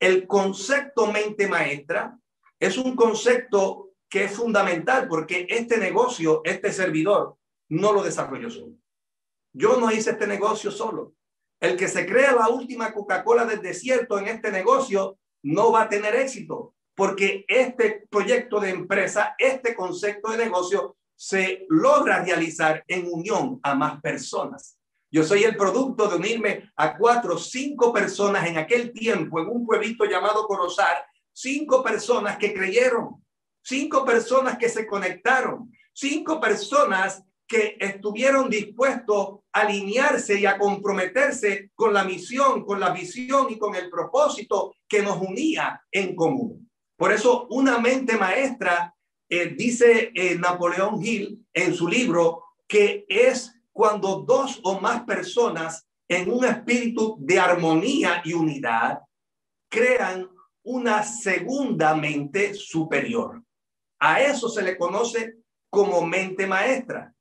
el concepto mente maestra es un concepto que es fundamental porque este negocio, este servidor, no lo desarrolló solo. Yo no hice este negocio solo. El que se crea la última Coca-Cola del desierto en este negocio no va a tener éxito porque este proyecto de empresa, este concepto de negocio se logra realizar en unión a más personas. Yo soy el producto de unirme a cuatro, cinco personas en aquel tiempo en un pueblito llamado Corozar, cinco personas que creyeron, cinco personas que se conectaron, cinco personas que estuvieron dispuestos a alinearse y a comprometerse con la misión, con la visión y con el propósito que nos unía en común. Por eso una mente maestra eh, dice eh, Napoleón Hill en su libro que es cuando dos o más personas en un espíritu de armonía y unidad crean una segunda mente superior. A eso se le conoce como mente maestra.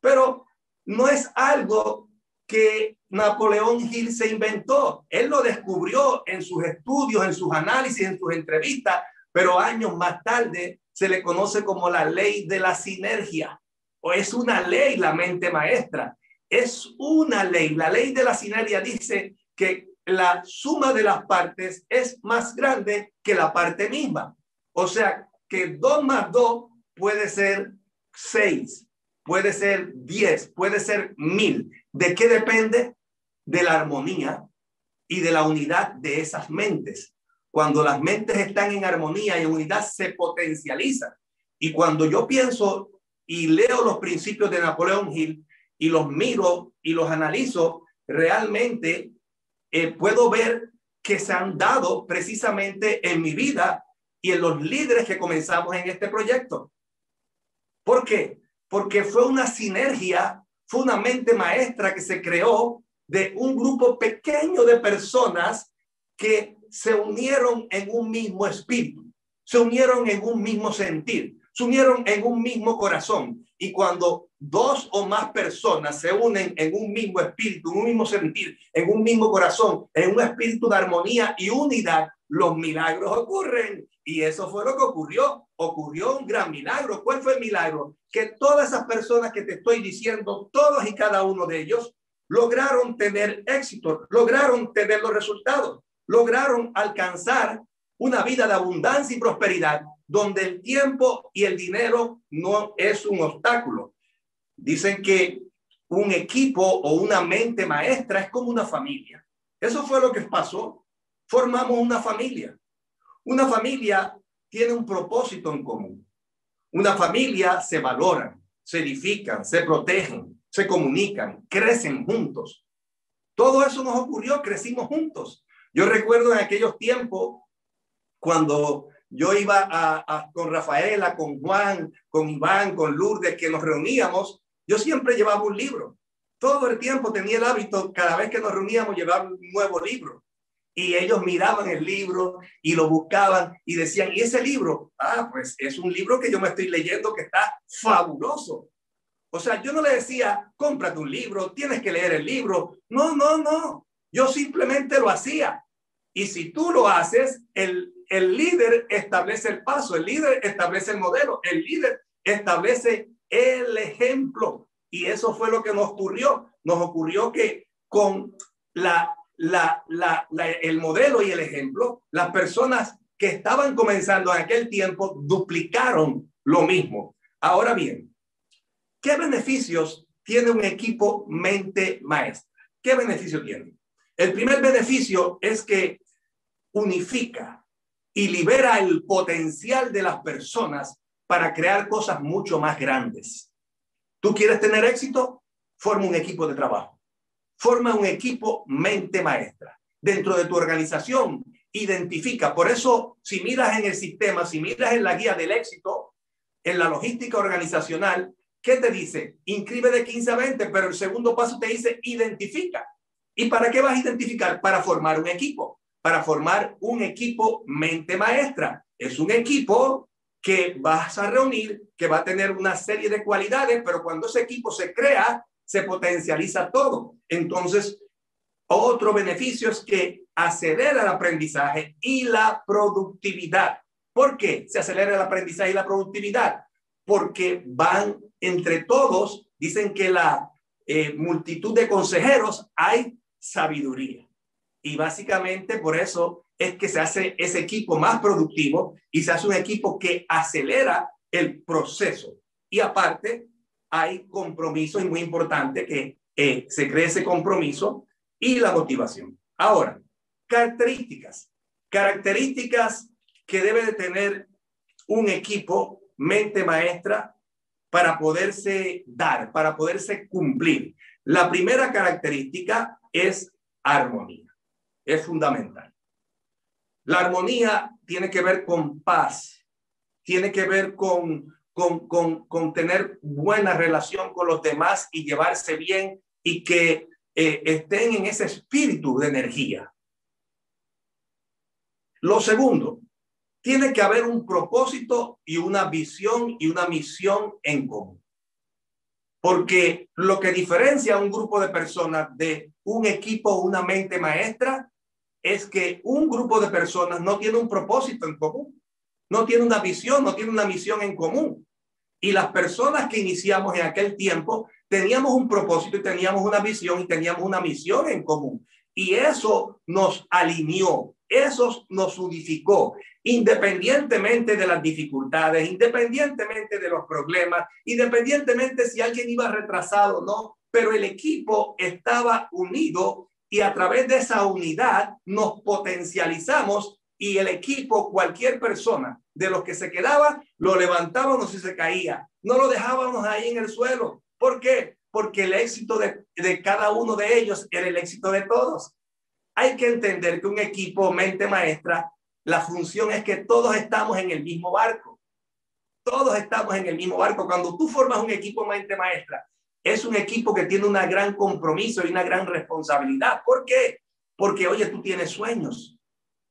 Pero no es algo que Napoleón Hill se inventó. Él lo descubrió en sus estudios, en sus análisis, en sus entrevistas, pero años más tarde se le conoce como la ley de la sinergia, o es una ley la mente maestra, es una ley. La ley de la sinergia dice que la suma de las partes es más grande que la parte misma. O sea, que dos más dos puede ser seis, puede ser diez, puede ser mil. ¿De qué depende? De la armonía y de la unidad de esas mentes. Cuando las mentes están en armonía y unidad, se potencializa. Y cuando yo pienso y leo los principios de Napoleón Hill y los miro y los analizo, realmente eh, puedo ver que se han dado precisamente en mi vida y en los líderes que comenzamos en este proyecto. ¿Por qué? Porque fue una sinergia, fue una mente maestra que se creó de un grupo pequeño de personas que se unieron en un mismo espíritu, se unieron en un mismo sentir, se unieron en un mismo corazón. Y cuando dos o más personas se unen en un mismo espíritu, en un mismo sentir, en un mismo corazón, en un espíritu de armonía y unidad, los milagros ocurren. Y eso fue lo que ocurrió. Ocurrió un gran milagro. ¿Cuál fue el milagro? Que todas esas personas que te estoy diciendo, todos y cada uno de ellos, lograron tener éxito, lograron tener los resultados lograron alcanzar una vida de abundancia y prosperidad donde el tiempo y el dinero no es un obstáculo. Dicen que un equipo o una mente maestra es como una familia. Eso fue lo que pasó. Formamos una familia. Una familia tiene un propósito en común. Una familia se valoran, se edifican, se protegen, se comunican, crecen juntos. Todo eso nos ocurrió, crecimos juntos. Yo recuerdo en aquellos tiempos cuando yo iba con Rafaela, con Juan, con Iván, con Lourdes, que nos reuníamos, yo siempre llevaba un libro. Todo el tiempo tenía el hábito, cada vez que nos reuníamos, llevar un nuevo libro. Y ellos miraban el libro y lo buscaban y decían, ¿y ese libro? Ah, pues es un libro que yo me estoy leyendo que está fabuloso. O sea, yo no le decía, cómprate un libro, tienes que leer el libro. No, no, no. Yo simplemente lo hacía. Y si tú lo haces, el, el líder establece el paso, el líder establece el modelo, el líder establece el ejemplo. Y eso fue lo que nos ocurrió. Nos ocurrió que con la, la, la, el modelo y el ejemplo, las personas que estaban comenzando en aquel tiempo duplicaron lo mismo. Ahora bien, ¿qué beneficios tiene un equipo mente maestra? ¿Qué beneficio tiene? El primer beneficio es que unifica y libera el potencial de las personas para crear cosas mucho más grandes. ¿Tú quieres tener éxito? Forma un equipo de trabajo. Forma un equipo mente maestra. Dentro de tu organización, identifica. Por eso, si miras en el sistema, si miras en la guía del éxito, en la logística organizacional, ¿qué te dice? Inscribe de 15 a 20, pero el segundo paso te dice identifica. ¿Y para qué vas a identificar? Para formar un equipo, para formar un equipo mente maestra. Es un equipo que vas a reunir, que va a tener una serie de cualidades, pero cuando ese equipo se crea, se potencializa todo. Entonces, Otro beneficio es que acelera el aprendizaje y la productividad. ¿Por qué se acelera el aprendizaje y la productividad? Porque van entre todos, dicen que la eh, multitud de consejeros hay sabiduría. Y básicamente por eso es que se hace ese equipo más productivo y se hace un equipo que acelera el proceso. Y aparte, hay compromiso y muy importante que eh, se cree ese compromiso y la motivación. Ahora, características. Características que debe de tener un equipo mente maestra para poderse dar, para poderse cumplir. La primera característica es armonía. Es fundamental. La armonía tiene que ver con paz, tiene que ver con, con, con, con tener buena relación con los demás y llevarse bien y que eh, estén en ese espíritu de energía. Lo segundo, tiene que haber un propósito y una visión y una misión en común. Porque lo que diferencia a un grupo de personas de un equipo una mente maestra es que un grupo de personas no tiene un propósito en común, no tiene una visión, no tiene una misión en común. Y las personas que iniciamos en aquel tiempo teníamos un propósito y teníamos una visión y teníamos una misión en común. Y eso nos alineó, eso nos unificó, independientemente de las dificultades, independientemente de los problemas, independientemente si alguien iba retrasado o no, pero el equipo estaba unido y a través de esa unidad nos potencializamos y el equipo, cualquier persona de los que se quedaba, lo levantábamos y se caía. No lo dejábamos ahí en el suelo. ¿Por qué? Porque el éxito de, de cada uno de ellos era el éxito de todos. Hay que entender que un equipo mente maestra, la función es que todos estamos en el mismo barco. Todos estamos en el mismo barco. Cuando tú formas un equipo mente maestra, es un equipo que tiene un gran compromiso y una gran responsabilidad. ¿Por qué? Porque, oye, tú tienes sueños.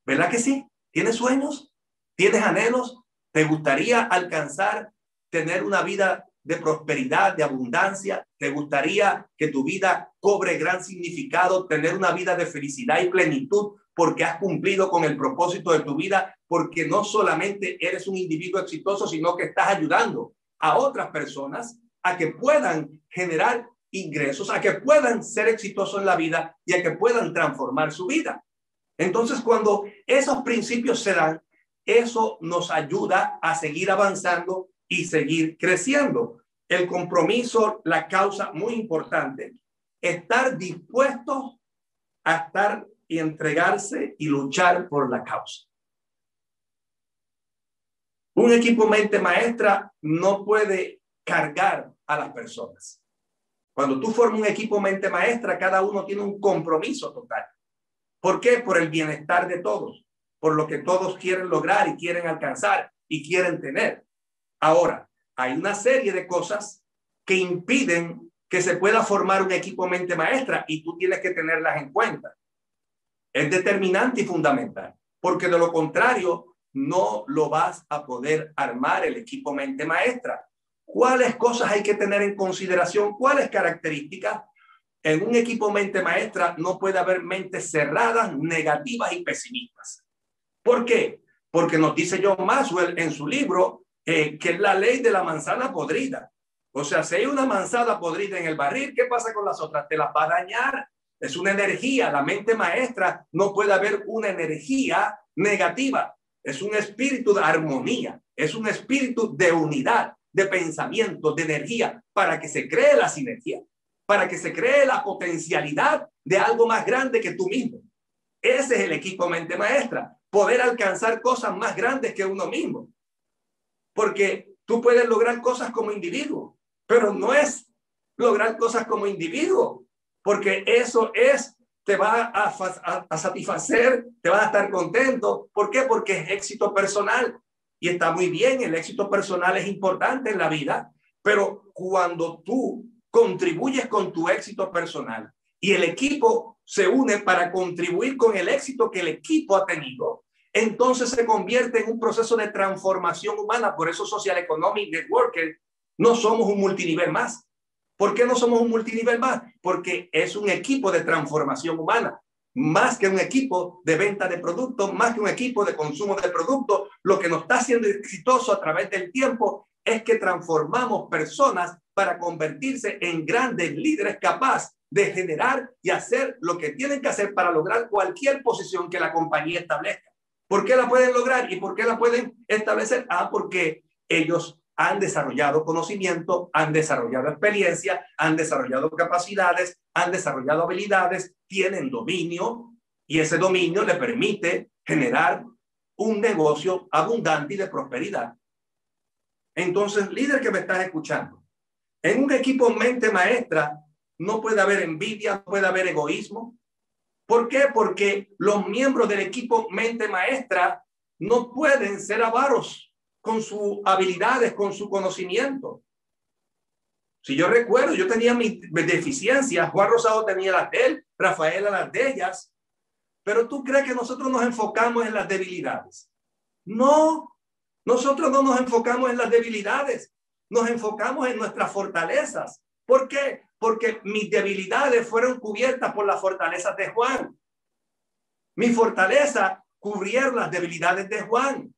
¿Verdad que sí? ¿Tienes sueños? ¿Tienes anhelos? ¿Te gustaría alcanzar, tener una vida de prosperidad, de abundancia? ¿Te gustaría que tu vida cobre gran significado, tener una vida de felicidad y plenitud porque has cumplido con el propósito de tu vida? Porque no solamente eres un individuo exitoso, sino que estás ayudando a otras personas a que puedan generar ingresos, a que puedan ser exitosos en la vida y a que puedan transformar su vida. Entonces, cuando esos principios se dan, eso nos ayuda a seguir avanzando y seguir creciendo. El compromiso, la causa muy importante, estar dispuesto a estar y entregarse y luchar por la causa. Un equipo mente maestra no puede cargar a las personas. Cuando tú formas un equipo mente maestra, cada uno tiene un compromiso total. ¿Por qué? Por el bienestar de todos, por lo que todos quieren lograr y quieren alcanzar y quieren tener. Ahora, hay una serie de cosas que impiden que se pueda formar un equipo mente maestra y tú tienes que tenerlas en cuenta. Es determinante y fundamental, porque de lo contrario no lo vas a poder armar el equipo mente maestra. ¿Cuáles cosas hay que tener en consideración? ¿Cuáles características? En un equipo mente maestra no puede haber mentes cerradas, negativas y pesimistas. ¿Por qué? Porque nos dice John Maxwell en su libro que es la ley de la manzana podrida. O sea, si hay una manzana podrida en el barril, ¿qué pasa con las otras? Te las va a dañar. Es una energía. La mente maestra no puede haber una energía negativa. Es un espíritu de armonía. Es un espíritu de unidad, de pensamiento, de energía, para que se cree la sinergia, para que se cree la potencialidad de algo más grande que tú mismo. Ese es el equipo mente maestra, poder alcanzar cosas más grandes que uno mismo porque tú puedes lograr cosas como individuo, pero no es lograr cosas como individuo, porque eso es, te va a, satisfacer, te va a estar contento. ¿Por qué? Porque es éxito personal y está muy bien, el éxito personal es importante en la vida, pero cuando tú contribuyes con tu éxito personal y el equipo se une para contribuir con el éxito que el equipo ha tenido, entonces se convierte en un proceso de transformación humana. Por eso Social Economic Networker no somos un multinivel más. ¿Por qué no somos un multinivel más? Porque es un equipo de transformación humana, más que un equipo de venta de productos, más que un equipo de consumo de productos. Lo que nos está haciendo exitoso a través del tiempo es que transformamos personas para convertirse en grandes líderes capaces de generar y hacer lo que tienen que hacer para lograr cualquier posición que la compañía establezca. ¿Por qué la pueden lograr y por qué la pueden establecer? Ah, porque ellos han desarrollado conocimiento, han desarrollado experiencia, han desarrollado capacidades, han desarrollado habilidades, tienen dominio y ese dominio le permite generar un negocio abundante y de prosperidad. Entonces, líder que me estás escuchando, en un equipo mente maestra no puede haber envidia, puede haber egoísmo. ¿Por qué? Porque los miembros del equipo mente maestra no pueden ser avaros con sus habilidades, con su conocimiento. Si yo recuerdo, yo tenía mis deficiencias, Juan Rosado tenía las de él, Rafaela las de ellas, pero tú crees que nosotros nos enfocamos en las debilidades. No, nosotros no nos enfocamos en las debilidades, nos enfocamos en nuestras fortalezas. ¿Por qué? Porque mis debilidades fueron cubiertas por las fortalezas de Juan. Mi fortaleza cubrieron las debilidades de Juan.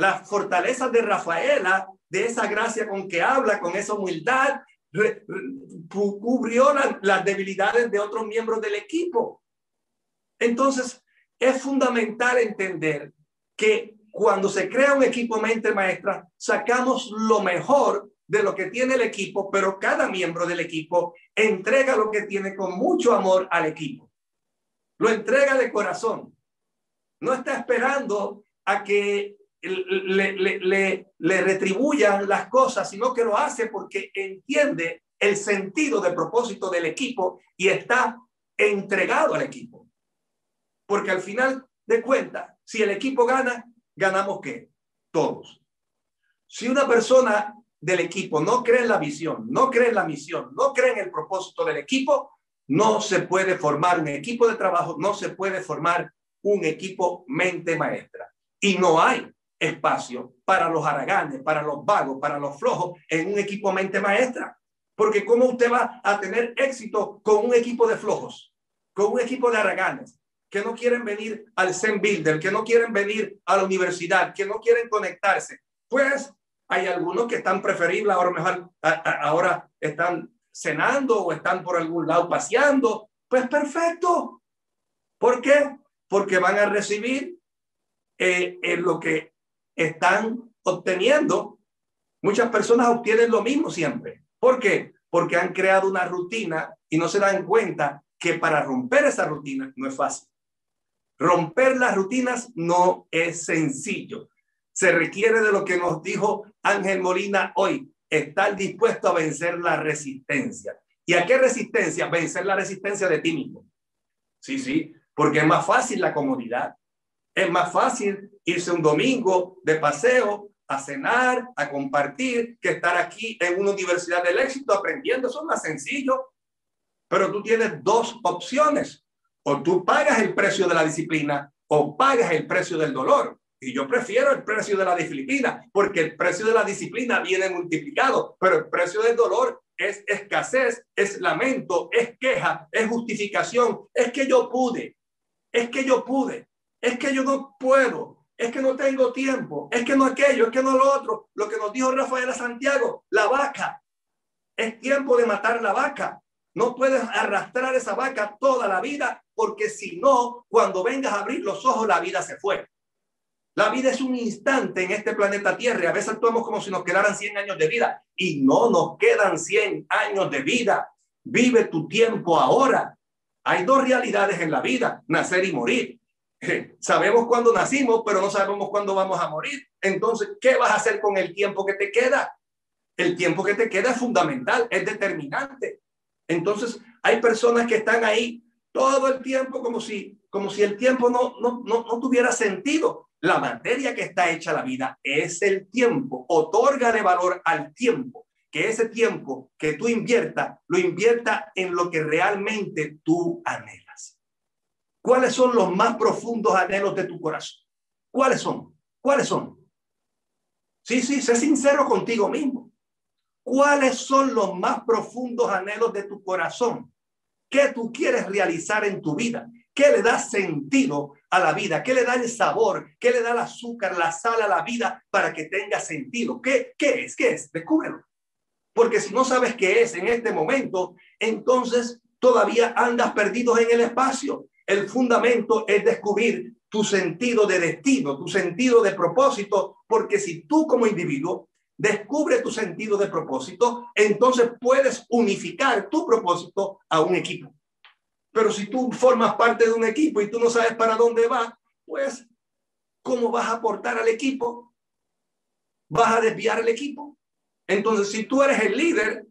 Las fortalezas de Rafaela, de esa gracia con que habla, con esa humildad, cubrió las debilidades de otros miembros del equipo. Entonces, es fundamental entender que cuando se crea un equipo mente maestra, sacamos lo mejor de lo que tiene el equipo, pero cada miembro del equipo entrega lo que tiene con mucho amor al equipo. Lo entrega de corazón. No está esperando a que le, le, retribuyan las cosas, sino que lo hace porque entiende el sentido de propósito del equipo y está entregado al equipo. Porque al final de cuentas, si el equipo gana, ganamos qué? Todos. Si una persona del equipo no cree en la visión, no cree en la misión, no cree en el propósito del equipo, no se puede formar un equipo de trabajo, no se puede formar un equipo mente maestra. Y no hay espacio para los haraganes, para los vagos, para los flojos en un equipo mente maestra. Porque ¿cómo usted va a tener éxito con un equipo de flojos, con un equipo de haraganes, que no quieren venir al Zen Builder, que no quieren venir a la universidad, que no quieren conectarse? Pues hay algunos que están preferibles, ahora mejor, ahora están cenando o están por algún lado paseando. Pues perfecto. ¿Por qué? Porque van a recibir eh, lo que están obteniendo. Muchas personas obtienen lo mismo siempre. ¿Por qué? Porque han creado una rutina y no se dan cuenta que para romper esa rutina no es fácil. Romper las rutinas no es sencillo se requiere de lo que nos dijo Ángel Molina hoy, estar dispuesto a vencer la resistencia. ¿Y a qué resistencia? Vencer la resistencia de ti mismo. Sí, sí, porque es más fácil la comodidad. Es más fácil irse un domingo de paseo a cenar, a compartir, que estar aquí en una universidad del éxito aprendiendo. Eso es más sencillo. Pero tú tienes dos opciones. O tú pagas el precio de la disciplina o pagas el precio del dolor. Y yo prefiero el precio de la disciplina, porque el precio de la disciplina viene multiplicado, pero el precio del dolor es escasez, es lamento, es queja, es justificación. Es que yo pude, es que yo pude, es que yo no puedo, es que no tengo tiempo, es que no aquello, es que no lo otro. Lo que nos dijo Rafael Santiago, la vaca. Es tiempo de matar la vaca. No puedes arrastrar esa vaca toda la vida porque si no, cuando vengas a abrir los ojos, la vida se fue. La vida es un instante en este planeta Tierra a veces actuamos como si nos quedaran 100 años de vida y no nos quedan 100 años de vida. Vive tu tiempo ahora. Hay dos realidades en la vida, nacer y morir. Sabemos cuándo nacimos, pero no sabemos cuándo vamos a morir. Entonces, ¿qué vas a hacer con el tiempo que te queda? El tiempo que te queda es fundamental, es determinante. Entonces, hay personas que están ahí todo el tiempo como si, como si el tiempo no, no, no, no tuviera sentido. La materia que está hecha la vida es el tiempo. Otorga de valor al tiempo. Que ese tiempo que tú inviertas, lo invierta en lo que realmente tú anhelas. ¿Cuáles son los más profundos anhelos de tu corazón? ¿Cuáles son? ¿Cuáles son? Sí, sí, sé sincero contigo mismo. ¿Cuáles son los más profundos anhelos de tu corazón? ¿Qué tú quieres realizar en tu vida? ¿Qué le da sentido a la vida? ¿Qué le da el sabor? ¿Qué le da el azúcar, la sal a la vida para que tenga sentido? ¿Qué, qué es? ¿Qué es? Descúbrelo. Porque si no sabes qué es en este momento, entonces todavía andas perdido en el espacio. El fundamento es descubrir tu sentido de destino, tu sentido de propósito, porque si tú como individuo descubre tu sentido de propósito, entonces puedes unificar tu propósito a un equipo. Pero si tú formas parte de un equipo y tú no sabes para dónde va, pues, ¿cómo vas a aportar al equipo? ¿Vas a desviar el equipo? Entonces, si tú eres el líder,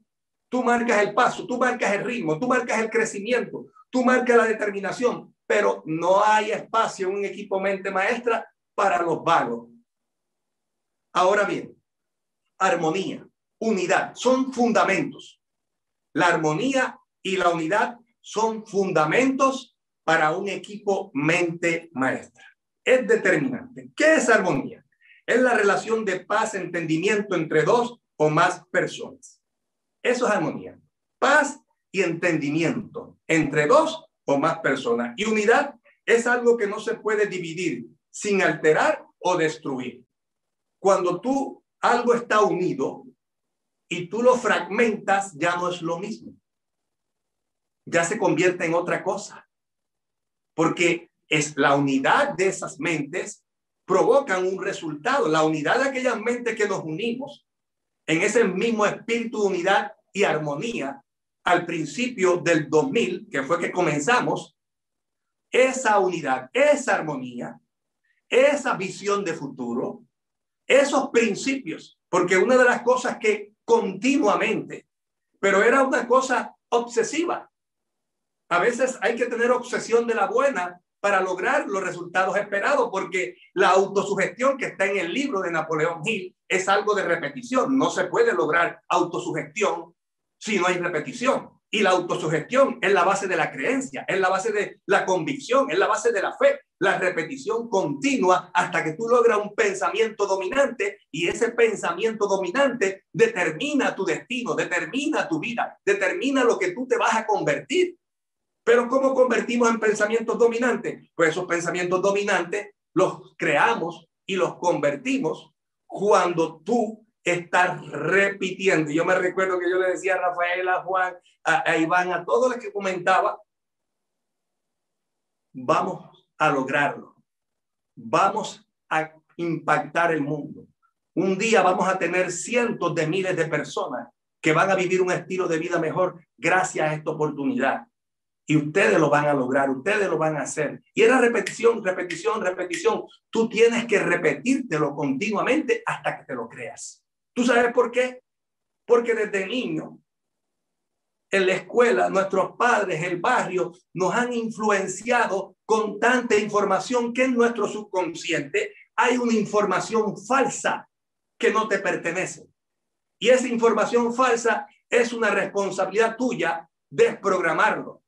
tú marcas el paso, tú marcas el ritmo, tú marcas el crecimiento, tú marcas la determinación, pero no hay espacio en un equipo mente maestra para los vagos. Ahora bien, armonía, unidad, son fundamentos. La armonía y la unidad son fundamentos para un equipo mente maestra. Es determinante. ¿Qué es armonía? Es la relación de paz, entendimiento entre dos o más personas. Eso es armonía. Paz y entendimiento entre dos o más personas. Y unidad es algo que no se puede dividir sin alterar o destruir. Cuando tú algo está unido y tú lo fragmentas, ya no es lo mismo. Ya se convierte en otra cosa. Porque es la unidad de esas mentes provocan un resultado. La unidad de aquellas mentes que nos unimos en ese mismo espíritu de unidad y armonía al principio del 2000, que fue que comenzamos, esa unidad, esa armonía, esa visión de futuro, esos principios, porque una de las cosas que continuamente, pero era una cosa obsesiva. A veces hay que tener obsesión de la buena para lograr los resultados esperados, porque la autosugestión que está en el libro de Napoleón Hill es algo de repetición. No se puede lograr autosugestión si no hay repetición. Y la autosugestión es la base de la creencia, es la base de la convicción, es la base de la fe, la repetición continua hasta que tú logras un pensamiento dominante y ese pensamiento dominante determina tu destino, determina tu vida, determina lo que tú te vas a convertir. Pero ¿cómo convertimos en pensamientos dominantes? Pues esos pensamientos dominantes los creamos y los convertimos cuando tú estás repitiendo. Yo me recuerdo que yo le decía a Rafael, a Juan, a, Iván, a todos los que comentaba, vamos a lograrlo. Vamos a impactar el mundo. Un día vamos a tener cientos de miles de personas que van a vivir un estilo de vida mejor gracias a esta oportunidad. Y ustedes lo van a lograr, ustedes lo van a hacer. Y era repetición, repetición, repetición. Tú tienes que repetírtelo continuamente hasta que te lo creas. ¿Tú sabes por qué? Porque desde niño, en la escuela, nuestros padres, el barrio, nos han influenciado con tanta información que en nuestro subconsciente hay una información falsa que no te pertenece. Y esa información falsa es una responsabilidad tuya desprogramarlo.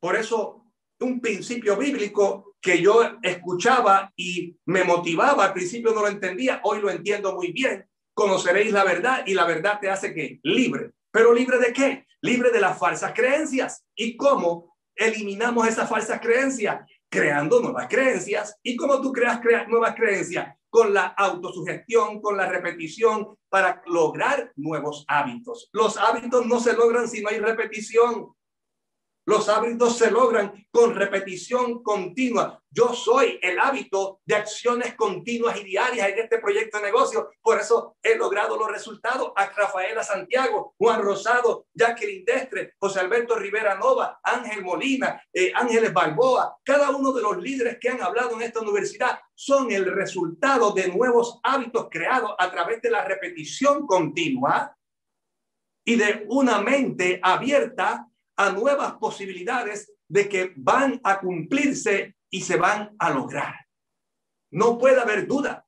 Por eso, un principio bíblico que yo escuchaba y me motivaba, al principio no lo entendía, hoy lo entiendo muy bien. Conoceréis la verdad y la verdad te hace que libre. ¿Pero libre de qué? Libre de las falsas creencias. ¿Y cómo eliminamos esas falsas creencias? Creando nuevas creencias. ¿Y cómo tú creas, creas nuevas creencias? Con la autosugestión, con la repetición, para lograr nuevos hábitos. Los hábitos no se logran si no hay repetición. Los hábitos se logran con repetición continua. Yo soy el hábito de acciones continuas y diarias en este proyecto de negocio. Por eso he logrado los resultados a Rafaela Santiago, Juan Rosado, Jacqueline Destre, José Alberto Rivera Nova, Ángel Molina, eh, Ángeles Balboa. Cada uno de los líderes que han hablado en esta universidad son el resultado de nuevos hábitos creados a través de la repetición continua y de una mente abierta a nuevas posibilidades de que van a cumplirse y se van a lograr. No puede haber duda.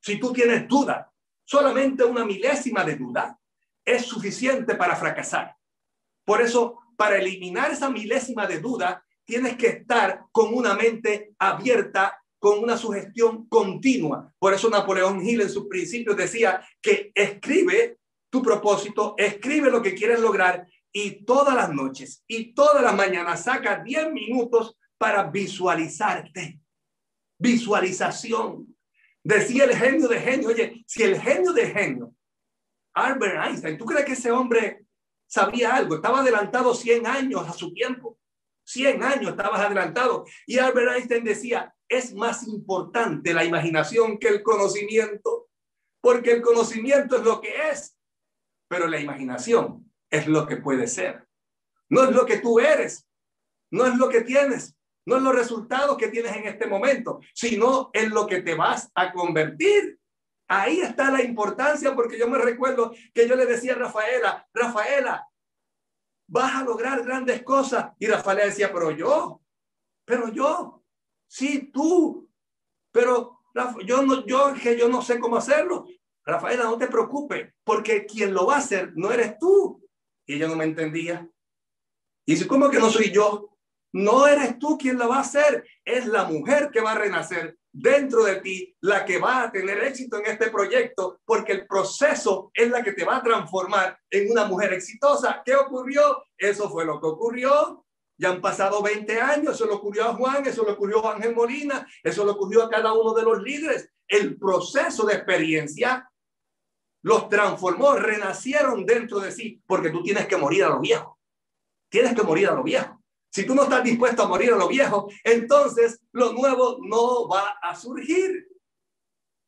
Si tú tienes duda, solamente una milésima de duda es suficiente para fracasar. Por eso, para eliminar esa milésima de duda, tienes que estar con una mente abierta, con una sugestión continua. Por eso Napoleón Hill en sus principios decía que escribe tu propósito, escribe lo que quieres lograr y todas las noches y todas las mañanas saca 10 minutos para visualizarte. Visualización. Decía el genio de genio, oye, si el genio de genio, Albert Einstein, ¿tú crees que ese hombre sabía algo? Estaba adelantado 100 años a su tiempo. 100 años estabas adelantado. Y Albert Einstein decía, es más importante la imaginación que el conocimiento, porque el conocimiento es lo que es, pero la imaginación es lo que puede ser. No es lo que tú eres, no es lo que tienes, no es los resultados que tienes en este momento, sino en lo que te vas a convertir. Ahí está la importancia, porque yo me recuerdo que yo le decía a Rafaela, Rafaela, vas a lograr grandes cosas. Y Rafaela decía, pero yo, pero yo, sí, tú, pero yo no, yo que yo no sé cómo hacerlo. Rafaela, no te preocupes, porque quien lo va a hacer no eres tú. Y ella no me entendía. Y dice, ¿cómo que no soy yo? No eres tú quien la va a hacer, es la mujer que va a renacer dentro de ti, la que va a tener éxito en este proyecto, porque el proceso es la que te va a transformar en una mujer exitosa. ¿Qué ocurrió? Eso fue lo que ocurrió. Ya han pasado 20 años, eso le ocurrió a Juan, eso le ocurrió a Ángel Molina, eso le ocurrió a cada uno de los líderes. El proceso de experiencia los transformó, renacieron dentro de sí, porque tú tienes que morir a lo viejo. Tienes que morir a lo viejo. Si tú no estás dispuesto a morir a lo viejo, entonces lo nuevo no va a surgir.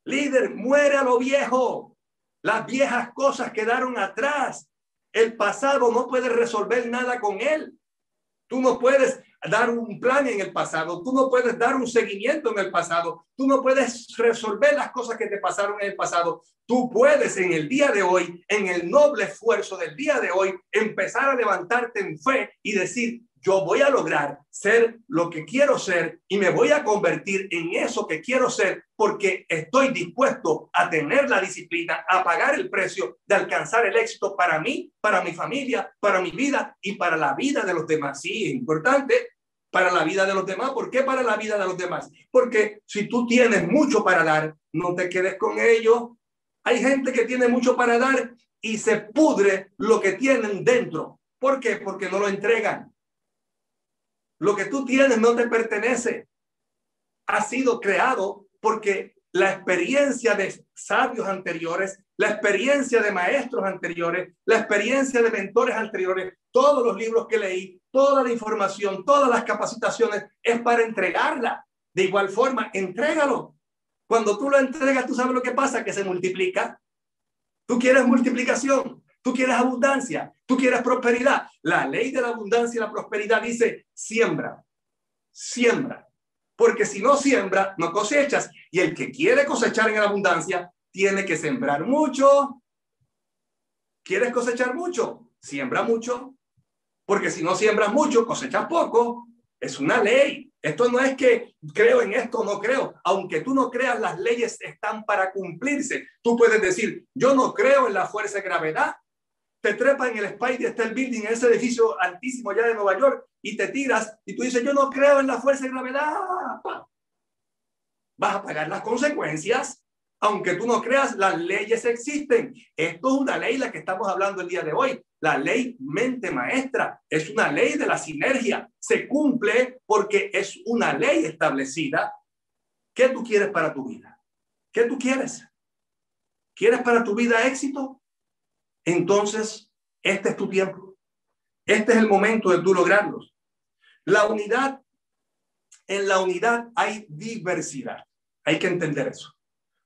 Líder, muere a lo viejo. Las viejas cosas quedaron atrás. El pasado no puede resolver nada con él. Tú no puedes dar un plan en el pasado, tú no puedes dar un seguimiento en el pasado, tú no puedes resolver las cosas que te pasaron en el pasado. Tú puedes en el día de hoy, en el noble esfuerzo del día de hoy, empezar a levantarte en fe y decir, yo voy a lograr ser lo que quiero ser y me voy a convertir en eso que quiero ser porque estoy dispuesto a tener la disciplina, a pagar el precio de alcanzar el éxito para mí, para mi familia, para mi vida y para la vida de los demás. Sí, es importante para la vida de los demás. ¿Por qué para la vida de los demás? Porque si tú tienes mucho para dar, no te quedes con ello. Hay gente que tiene mucho para dar y se pudre lo que tienen dentro. ¿Por qué? Porque no lo entregan. Lo que tú tienes no te pertenece. Ha sido creado porque la experiencia de sabios anteriores, la experiencia de maestros anteriores, la experiencia de mentores anteriores, todos los libros que leí, toda la información, todas las capacitaciones, es para entregarla. De igual forma, entrégalo. Cuando tú lo entregas, tú sabes lo que pasa, que se multiplica. Tú quieres multiplicación, Tú quieres abundancia, tú quieres prosperidad. La ley de la abundancia y la prosperidad dice, siembra, siembra. Porque si no siembra, no cosechas. Y el que quiere cosechar en la abundancia, tiene que sembrar mucho. ¿Quieres cosechar mucho? Siembra mucho. Porque si no siembras mucho, cosechas poco. Es una ley. Esto no es que creo en esto no creo. Aunque tú no creas, las leyes están para cumplirse. Tú puedes decir, yo no creo en la fuerza de gravedad, te trepas en el Spidey State Building, en ese edificio altísimo allá de Nueva York, y te tiras y tú dices, yo no creo en la fuerza de gravedad. Vas a pagar las consecuencias. Aunque tú no creas, las leyes existen. Esto es una ley la que estamos hablando el día de hoy. La ley mente maestra es una ley de la sinergia. Se cumple porque es una ley establecida. ¿Qué tú quieres para tu vida? ¿Qué tú quieres? ¿Quieres para tu vida éxito? Entonces este es tu tiempo. Este es el momento de tú lograrlos. La unidad, en la unidad hay diversidad. Hay que entender eso.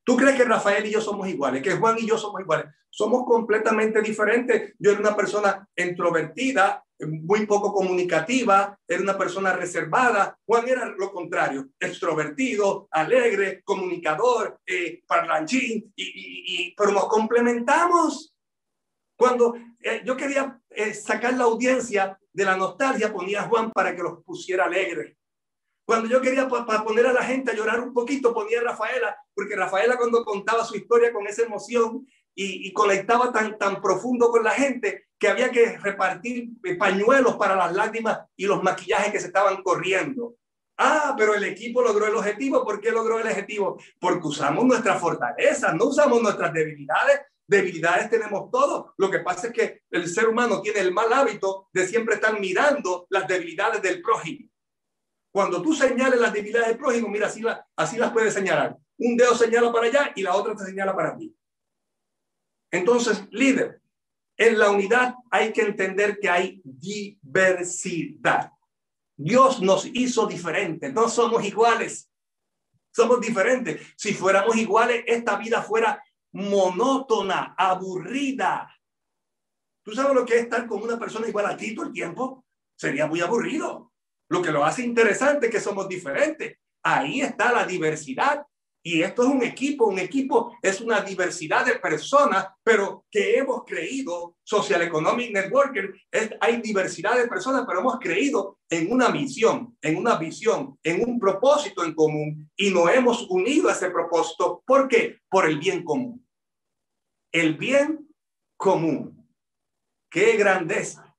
¿Tú crees que Rafael y yo somos iguales? Que Juan y yo somos iguales. Somos completamente diferentes. Yo era una persona introvertida, muy poco comunicativa, era una persona reservada. Juan era lo contrario, extrovertido, alegre, comunicador, eh, parlanchín, y, pero nos complementamos. Cuando eh, yo quería eh, sacar la audiencia de la nostalgia, ponía a Juan para que los pusiera alegres. Cuando yo quería para poner a la gente a llorar un poquito, ponía a Rafaela, porque Rafaela cuando contaba su historia con esa emoción y, y, conectaba tan, tan profundo con la gente que había que repartir eh, pañuelos para las lágrimas y los maquillajes que se estaban corriendo. Ah, pero el equipo logró el objetivo. ¿Por qué logró el objetivo? Porque usamos nuestras fortalezas, no usamos nuestras debilidades Debilidades tenemos todos. Lo que pasa es que el ser humano tiene el mal hábito de siempre estar mirando las debilidades del prójimo. Cuando tú señales las debilidades del prójimo, mira, así, así las puedes señalar. Un dedo señala para allá y la otra te señala para ti. Entonces, líder, en la unidad hay que entender que hay diversidad. Dios nos hizo diferentes, no somos iguales, somos diferentes. Si fuéramos iguales, esta vida fuera monótona, aburrida. ¿Tú sabes lo que es estar con una persona igual a ti todo el tiempo? Sería muy aburrido. Lo que lo hace interesante es que somos diferentes. Ahí está la diversidad y esto es un equipo, un equipo es una diversidad de personas, pero que hemos creído, Social Economic Networker, es, hay diversidad de personas, pero hemos creído en una misión, en una visión, en un propósito en común y nos hemos unido a ese propósito. ¿Por qué? Por el bien común. El bien común. ¡Qué grandeza!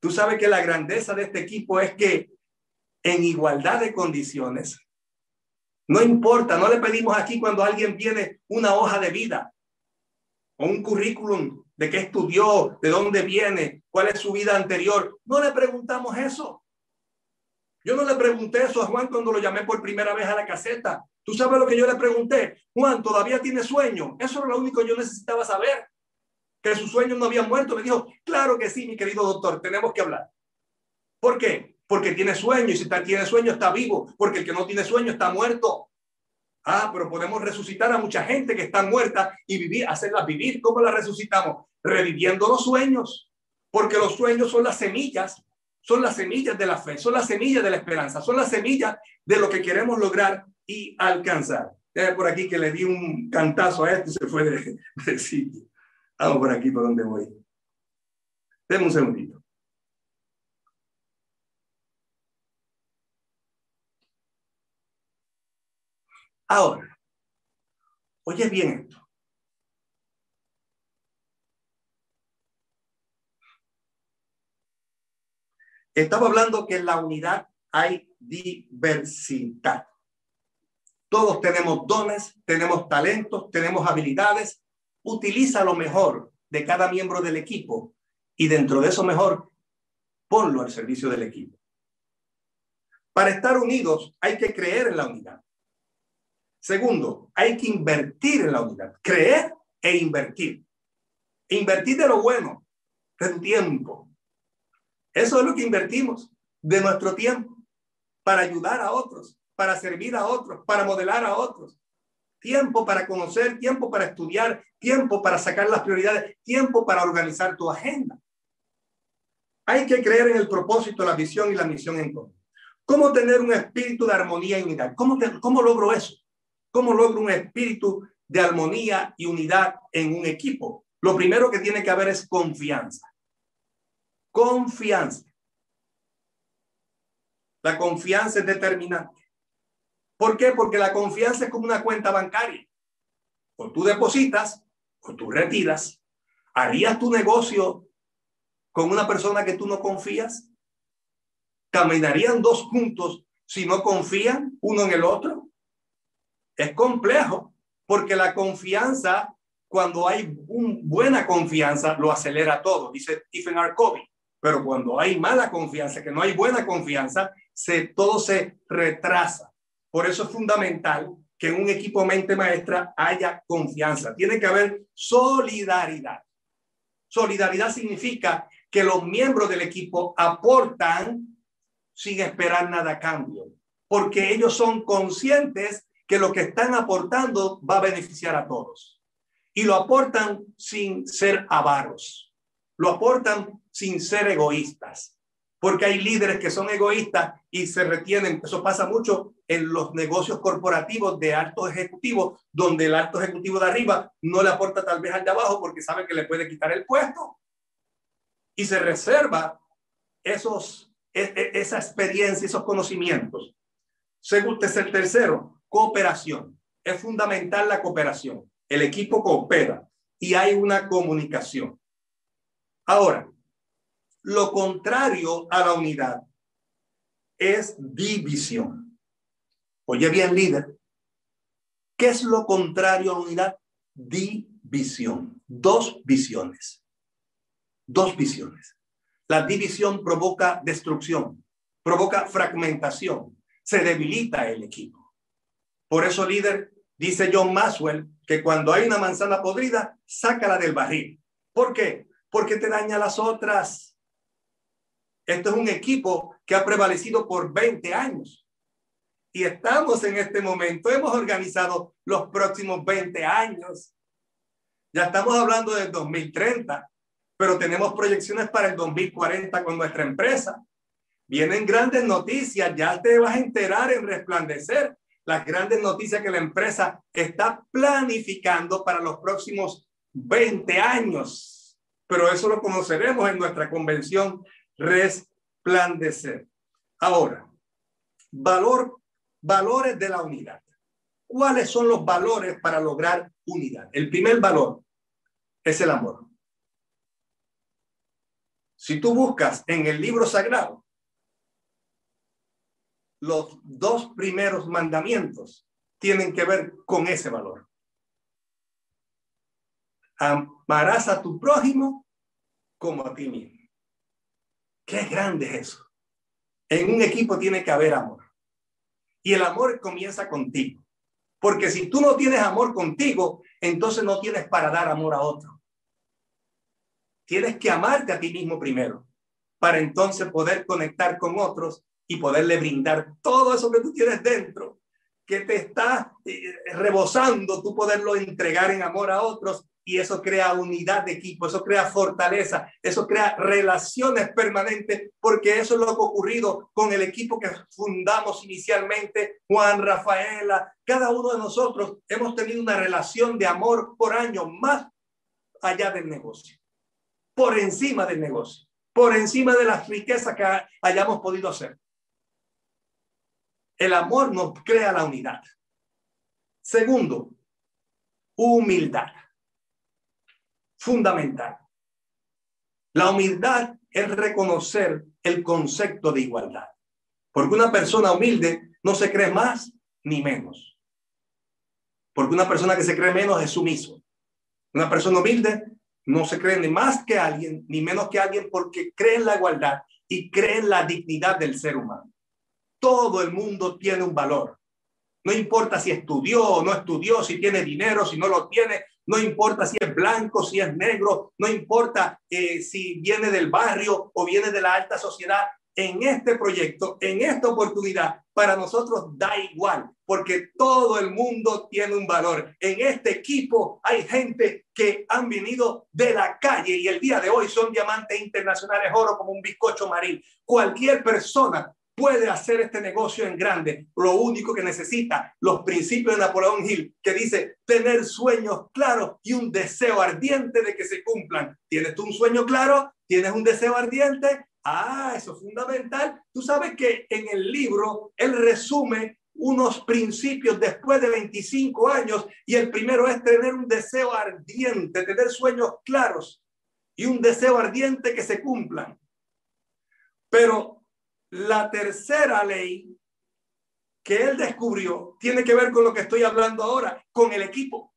Tú sabes que la grandeza de este equipo es que en igualdad de condiciones no importa, no le pedimos aquí cuando alguien tiene una hoja de vida o un currículum de qué estudió, de dónde viene, cuál es su vida anterior. No le preguntamos eso. Yo no le pregunté eso a Juan cuando lo llamé por primera vez a la caseta. ¿Tú sabes lo que yo le pregunté? Juan, ¿todavía tiene sueño? Eso era lo único que yo necesitaba saber. Que su sueño no había muerto. Me dijo, claro que sí, mi querido doctor, tenemos que hablar. ¿Por qué? Porque tiene sueño y si tiene sueño está vivo, porque el que no tiene sueño está muerto. Ah, pero podemos resucitar a mucha gente que está muerta y vivir, hacerla vivir. ¿Cómo la resucitamos? Reviviendo los sueños, porque los sueños son las semillas, son las semillas de la fe, son las semillas de la esperanza, son las semillas de lo que queremos lograr y alcanzar. por aquí que le di un cantazo a esto y se fue de, sitio. Vamos por aquí por donde voy. Deme un segundito. Ahora, oye bien esto. Estaba hablando que en la unidad hay diversidad. Todos tenemos dones, tenemos talentos, tenemos habilidades. Utiliza lo mejor de cada miembro del equipo y dentro de eso mejor, ponlo al servicio del equipo. Para estar unidos hay que creer en la unidad. Segundo, hay que invertir en la unidad, creer e invertir. Invertir de lo bueno, de tiempo. Eso es lo que invertimos, de nuestro tiempo, para ayudar a otros, para servir a otros, para modelar a otros. Tiempo para conocer, tiempo para estudiar, tiempo para sacar las prioridades, tiempo para organizar tu agenda. Hay que creer en el propósito, la visión y la misión en común. ¿Cómo tener un espíritu de armonía y unidad? ¿Cómo, cómo logro eso? ¿Cómo logro un espíritu de armonía y unidad en un equipo? Lo primero que tiene que haber es confianza. Confianza. La confianza es determinante. ¿Por qué? Porque la confianza es como una cuenta bancaria. O tú depositas o tú retiras. ¿Harías tu negocio con una persona que tú no confías? ¿Caminarían dos juntos si no confían uno en el otro? Es complejo porque la confianza, cuando hay una buena confianza, lo acelera todo, dice Stephen R. Pero cuando hay mala confianza, que no hay buena confianza, se, todo se retrasa. Por eso es fundamental que en un equipo mente maestra haya confianza. Tiene que haber solidaridad. Solidaridad significa que los miembros del equipo aportan sin esperar nada a cambio, porque ellos son conscientes que lo que están aportando va a beneficiar a todos. Y lo aportan sin ser avaros, lo aportan sin ser egoístas, porque hay líderes que son egoístas y se retienen. Eso pasa mucho en los negocios corporativos de altos ejecutivos, donde el alto ejecutivo de arriba no le aporta tal vez al de abajo porque sabe que le puede quitar el puesto. Y se reserva esos, e, e, esa experiencia, esos conocimientos. Según el tercero, Cooperación. Es fundamental la cooperación. El equipo coopera y hay una comunicación. Ahora, lo contrario a la unidad es división. Oye bien, líder, ¿qué es lo contrario a la unidad? División. visión, dos visiones, dos visiones. La división provoca destrucción, provoca fragmentación, se debilita el equipo. Por eso, líder, dice John Maxwell, que cuando hay una manzana podrida, sácala del barril. ¿Por qué? Porque te daña las otras. Esto es un equipo que ha prevalecido por 20 años. Y estamos en este momento, hemos organizado los próximos 20 años. Ya estamos hablando del 2030, pero tenemos proyecciones para el 2040 con nuestra empresa. Vienen grandes noticias, ya te vas a enterar en resplandecer las grandes noticias que la empresa está planificando para los próximos 20 años. Pero eso lo conoceremos en nuestra convención resplandecer. Ahora, valor, valores de la unidad. ¿Cuáles son los valores para lograr unidad? El primer valor es el amor. Si tú buscas en el libro sagrado, los dos primeros mandamientos tienen que ver con ese valor. Amarás a tu prójimo como a ti mismo. Qué grande es eso. En un equipo tiene que haber amor. Y el amor comienza contigo. Porque si tú no tienes amor contigo, entonces no tienes para dar amor a otro. Tienes que amarte a ti mismo primero, para entonces poder conectar con otros y poderle brindar todo eso que tú tienes dentro, que te está eh, rebosando, tú poderlo entregar en amor a otros y eso crea unidad de equipo, eso crea fortaleza, eso crea relaciones permanentes, porque eso es lo que ha ocurrido con el equipo que fundamos inicialmente, Juan, Rafaela, cada uno de nosotros hemos tenido una relación de amor por años más allá del negocio, por encima del negocio, por encima de las riquezas que hayamos podido hacer. El amor nos crea la unidad. Segundo, humildad. Fundamental. La humildad es reconocer el concepto de igualdad. Porque una persona humilde no se cree más ni menos. Porque una persona que se cree menos es sumiso. Una persona humilde no se cree ni más que alguien, ni menos que alguien, porque cree en la igualdad y cree en la dignidad del ser humano. Todo el mundo tiene un valor. No importa si estudió o no estudió, si tiene dinero, si no lo tiene, no importa si es blanco, si es negro, no importa eh, si viene del barrio o viene de la alta sociedad. En este proyecto, en esta oportunidad, para nosotros da igual, porque todo el mundo tiene un valor. En este equipo hay gente que han venido de la calle y el día de hoy son diamantes internacionales oro como un bizcocho marín. Cualquier persona puede hacer este negocio en grande. Lo único que necesita, los principios de Napoleón Hill, que dice tener sueños claros y un deseo ardiente de que se cumplan. ¿Tienes tú un sueño claro? ¿Tienes un deseo ardiente? Ah, eso es fundamental. Tú sabes que en el libro él resume unos principios después de 25 años y el primero es tener un deseo ardiente, tener sueños claros y un deseo ardiente que se cumplan. Pero la tercera ley que él descubrió tiene que ver con lo que estoy hablando ahora, con el equipo.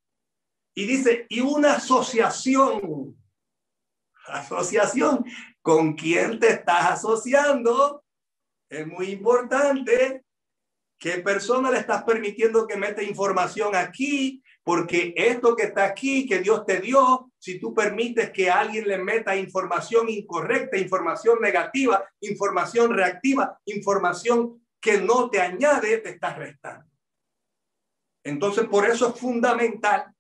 Y dice, y una asociación. Asociación. ¿Con quién te estás asociando? Es muy importante. ¿Qué persona le estás permitiendo que mete información aquí? Porque esto que está aquí, que Dios te dio, si tú permites que alguien le meta información incorrecta, información negativa, información reactiva, información que no te añade, te estás restando. Entonces, por eso es fundamental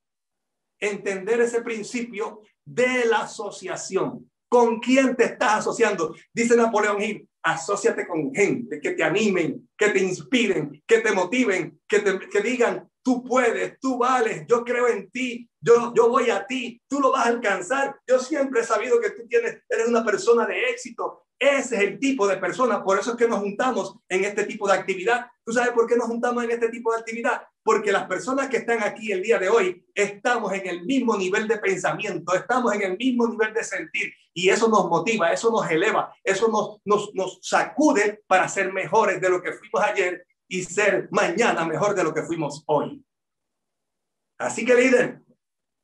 entender ese principio de la asociación. ¿Con quién te estás asociando? Dice Napoleón Hill, asóciate con gente que te animen, que te inspiren, que te motiven, que te que digan, tú puedes, tú vales, yo creo en ti, yo, yo voy a ti, tú lo vas a alcanzar. Yo siempre he sabido que tú tienes, eres una persona de éxito. Ese es el tipo de persona, por eso es que nos juntamos en este tipo de actividad. ¿Tú sabes por qué nos juntamos en este tipo de actividad? Porque las personas que están aquí el día de hoy estamos en el mismo nivel de pensamiento, estamos en el mismo nivel de sentir y eso nos motiva, eso nos eleva, eso nos, nos, nos sacude para ser mejores de lo que fuimos ayer y ser mañana mejor de lo que fuimos hoy. Así que líder,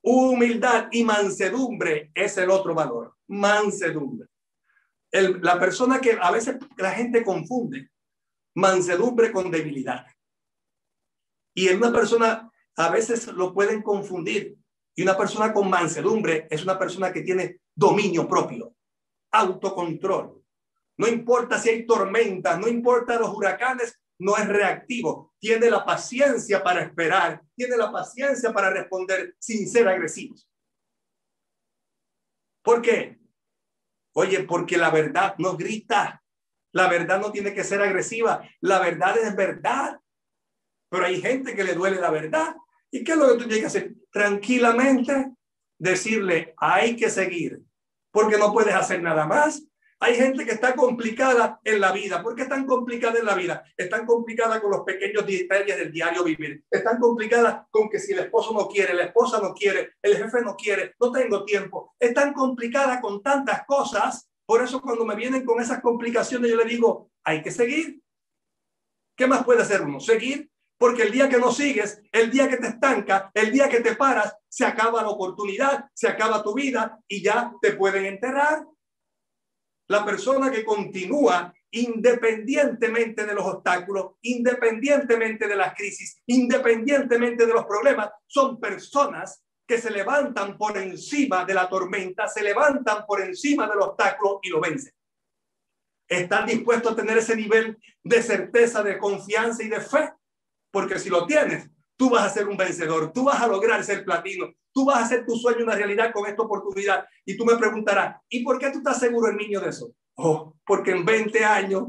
Humildad y mansedumbre es el otro valor. Mansedumbre. la persona que a veces la gente confunde mansedumbre con debilidad. Y en una persona a veces lo pueden confundir. Y una persona con mansedumbre es una persona que tiene dominio propio, autocontrol. No importa si hay tormenta, no importa los huracanes, no es reactivo. Tiene la paciencia para esperar, tiene la paciencia para responder sin ser agresivos. ¿Por qué? Oye, porque la verdad no grita. La verdad no tiene que ser agresiva. La verdad es verdad. Pero hay gente que le duele la verdad. ¿Y qué es lo que tú tienes que hacer? Tranquilamente decirle, hay que seguir, porque no puedes hacer nada más. Hay gente que está complicada en la vida. ¿Por qué están complicada en la vida? Están complicadas con los pequeños detalles del diario vivir. Están complicadas con que si el esposo no quiere, la esposa no quiere, el jefe no quiere, no tengo tiempo. Están complicadas con tantas cosas. Por eso cuando me vienen con esas complicaciones, yo le digo, hay que seguir. ¿Qué más puede hacer uno? Seguir porque el día que no sigues, el día que te estanca, el día que te paras, se acaba la oportunidad, se acaba tu vida y ya te pueden enterrar. La persona que continúa independientemente de los obstáculos, independientemente de las crisis, independientemente de los problemas, son personas que se levantan por encima de la tormenta, se levantan por encima del obstáculo y lo vencen. Están dispuestos a tener ese nivel de certeza, de confianza y de fe porque si lo tienes, tú vas a ser un vencedor, tú vas a lograr ser platino, tú vas a hacer tu sueño una realidad con esta oportunidad. Y tú me preguntarás, ¿y por qué tú estás seguro, el niño, de eso? Oh, porque en 20 años,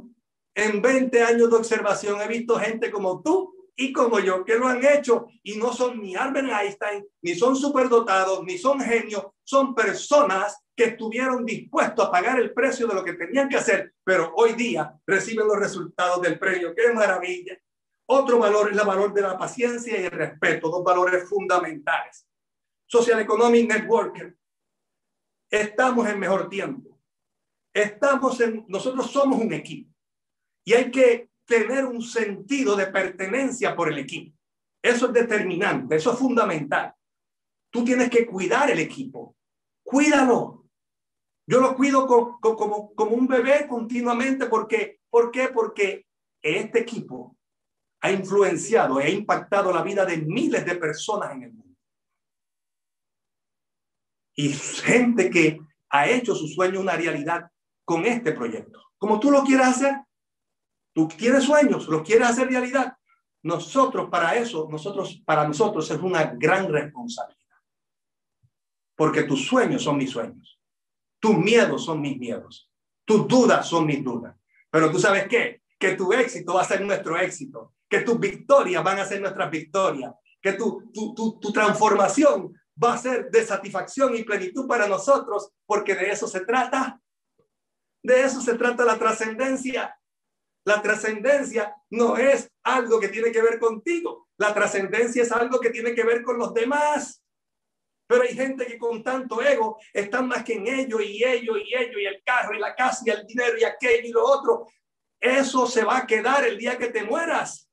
en 20 años de observación he visto gente como tú y como yo que lo han hecho y no son ni Albert Einstein, ni son superdotados, ni son genios, son personas que estuvieron dispuestos a pagar el precio de lo que tenían que hacer, pero hoy día reciben los resultados del premio. ¡Qué maravilla! Otro valor es el valor de la paciencia y el respeto, dos valores fundamentales. Social Economic Networker. Estamos en mejor tiempo. Estamos en, nosotros somos un equipo y hay que tener un sentido de pertenencia por el equipo. Eso es determinante, eso es fundamental. Tú tienes que cuidar el equipo. Cuídalo. Yo lo cuido como, como, como un bebé continuamente porque, ¿por qué? Porque este equipo ha influenciado e ha impactado la vida de miles de personas en el mundo. Y gente que ha hecho su sueño una realidad con este proyecto. Como tú lo quieras hacer, tú tienes sueños, los quieres hacer realidad. Nosotros para eso, nosotros para nosotros es una gran responsabilidad. Porque tus sueños son mis sueños. Tus miedos son mis miedos. Tus dudas son mis dudas. Pero tú sabes qué? Que tu éxito va a ser nuestro éxito que tus victorias van a ser nuestras victorias, que tu, tu, tu, transformación va a ser de satisfacción y plenitud para nosotros, porque de eso se trata. De eso se trata la trascendencia. La trascendencia no es algo que tiene que ver contigo. La trascendencia es algo que tiene que ver con los demás. Pero hay gente que con tanto ego están más que en ello y ello y ello y el carro y la casa y el dinero y aquello y lo otro. Eso se va a quedar el día que te mueras.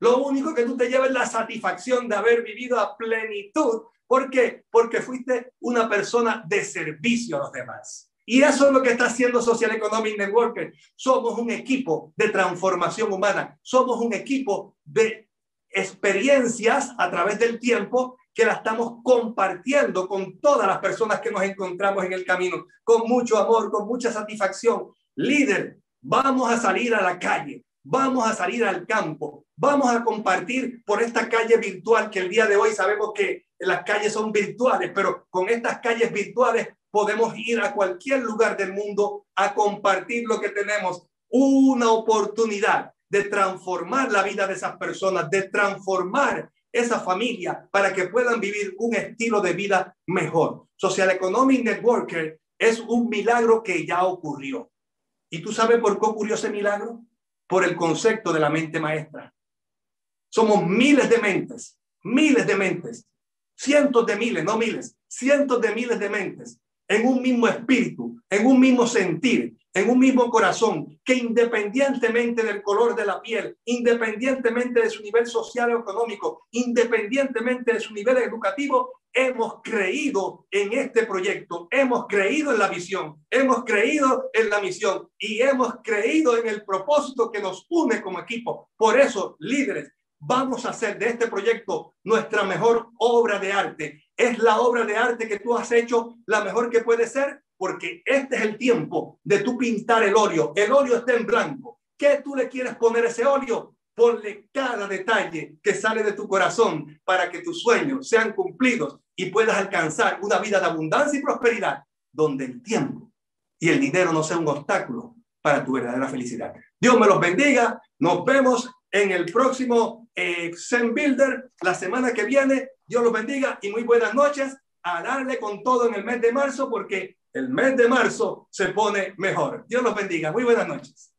Lo único que tú te llevas es la satisfacción de haber vivido a plenitud. ¿Por qué? Porque fuiste una persona de servicio a los demás. Y eso es lo que está haciendo Social Economic Networker. Somos un equipo de transformación humana. Somos un equipo de experiencias a través del tiempo que la estamos compartiendo con todas las personas que nos encontramos en el camino, con mucho amor, con mucha satisfacción. Líder, vamos a salir a la calle, vamos a salir al campo, vamos a compartir por esta calle virtual que el día de hoy sabemos que las calles son virtuales, pero con estas calles virtuales podemos ir a cualquier lugar del mundo a compartir lo que tenemos, una oportunidad de transformar la vida de esas personas, de transformar esa familia para que puedan vivir un estilo de vida mejor. Social Economic Networker es un milagro que ya ocurrió. ¿Y tú sabes por qué ocurrió ese milagro? Por el concepto de la mente maestra. Somos miles de mentes, miles de mentes, cientos de miles, no miles, cientos de miles de mentes en un mismo espíritu, en un mismo sentir, en un mismo corazón, que independientemente del color de la piel, independientemente de su nivel social o económico, independientemente de su nivel educativo, hemos creído en este proyecto, hemos creído en la visión, hemos creído en la misión y hemos creído en el propósito que nos une como equipo. Por eso, líderes, vamos a hacer de este proyecto nuestra mejor obra de arte. Es la obra de arte que tú has hecho la mejor que puede ser porque este es el tiempo de tú pintar el óleo. El óleo está en blanco. ¿Qué tú le quieres poner ese óleo? Ponle cada detalle que sale de tu corazón para que tus sueños sean cumplidos y puedas alcanzar una vida de abundancia y prosperidad donde el tiempo y el dinero no sea un obstáculo para tu verdadera felicidad. Dios me los bendiga. Nos vemos en el próximo eh, Zen Builder la semana que viene. Dios los bendiga y muy buenas noches. A darle con todo en el mes de marzo porque el mes de marzo se pone mejor. Dios los bendiga. Muy buenas noches.